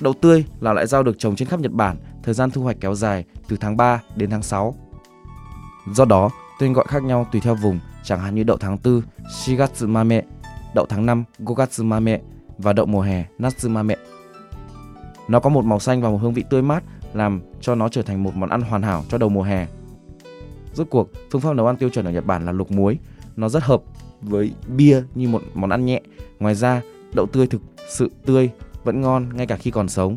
Đậu tươi là loại rau được trồng trên khắp Nhật Bản, thời gian thu hoạch kéo dài từ tháng 3 đến tháng 6. Do đó, tên gọi khác nhau tùy theo vùng, chẳng hạn như đậu tháng 4 Shigatsumame, đậu tháng 5 Gogatsumame và đậu mùa hè Natsumame. Nó có một màu xanh và một hương vị tươi mát, làm cho nó trở thành một món ăn hoàn hảo cho đầu mùa hè. Rốt cuộc, phương pháp nấu ăn tiêu chuẩn ở Nhật Bản là luộc muối. Nó rất hợp với bia như một món ăn nhẹ. Ngoài ra, đậu tươi thực sự tươi vẫn ngon ngay cả khi còn sống.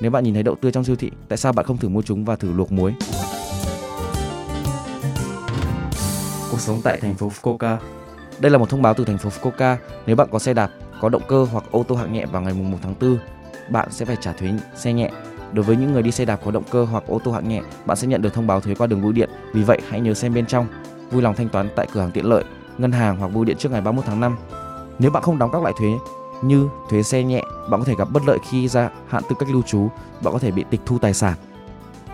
Nếu bạn nhìn thấy đậu tươi trong siêu thị, tại sao bạn không thử mua chúng và thử luộc muối? Cuộc sống tại thành phố Fukuoka. Đây là một thông báo từ thành phố Fukuoka. Nếu bạn có xe đạp, có động cơ hoặc ô tô hạng nhẹ vào ngày 1 tháng 4, bạn sẽ phải trả thuế xe nhẹ. Đối với những người đi xe đạp có động cơ hoặc ô tô hạng nhẹ, bạn sẽ nhận được thông báo thuế qua đường bưu điện. Vì vậy, hãy nhớ xem bên trong. Vui lòng thanh toán tại cửa hàng tiện lợi, ngân hàng hoặc bưu điện trước ngày 31 tháng 5. Nếu bạn không đóng các loại thuế như thuế xe nhẹ, bạn có thể gặp bất lợi khi ra hạn tư cách lưu trú, bạn có thể bị tịch thu tài sản.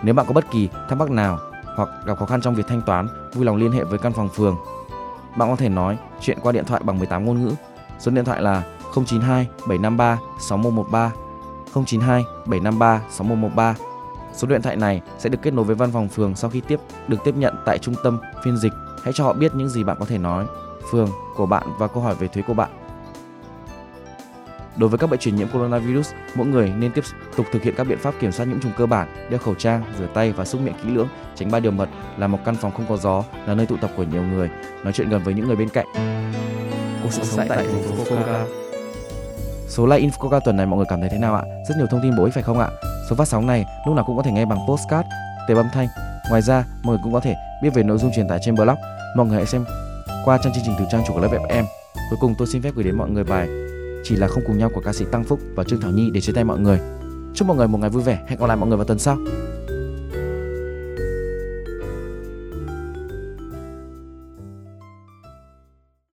Nếu bạn có bất kỳ thắc mắc nào hoặc gặp khó khăn trong việc thanh toán, vui lòng liên hệ với căn phòng phường. Bạn có thể nói chuyện qua điện thoại bằng 18 ngôn ngữ. Số điện thoại là 092 753 6113 092 753 6113. Số điện thoại này sẽ được kết nối với văn phòng phường sau khi tiếp được tiếp nhận tại trung tâm phiên dịch. Hãy cho họ biết những gì bạn có thể nói, phường của bạn và câu hỏi về thuế của bạn. Đối với các bệnh truyền nhiễm coronavirus, mỗi người nên tiếp tục thực hiện các biện pháp kiểm soát nhiễm trùng cơ bản, đeo khẩu trang, rửa tay và xúc miệng kỹ lưỡng, tránh ba điều mật là một căn phòng không có gió, là nơi tụ tập của nhiều người, nói chuyện gần với những người bên cạnh. Cuộc sống tại thành phố Fukuoka. Số like Infoca tuần này mọi người cảm thấy thế nào ạ? Rất nhiều thông tin bổ ích phải không ạ? Số phát sóng này lúc nào cũng có thể nghe bằng postcard, tệp âm thanh. Ngoài ra, mọi người cũng có thể biết về nội dung truyền tải trên blog. Mọi người hãy xem qua trang chương trình từ trang chủ của lớp FM. Cuối cùng tôi xin phép gửi đến mọi người bài chỉ là không cùng nhau của ca sĩ Tăng Phúc và Trương Thảo Nhi để chia tay mọi người. Chúc mọi người một ngày vui vẻ. Hẹn gặp lại mọi người vào tuần sau.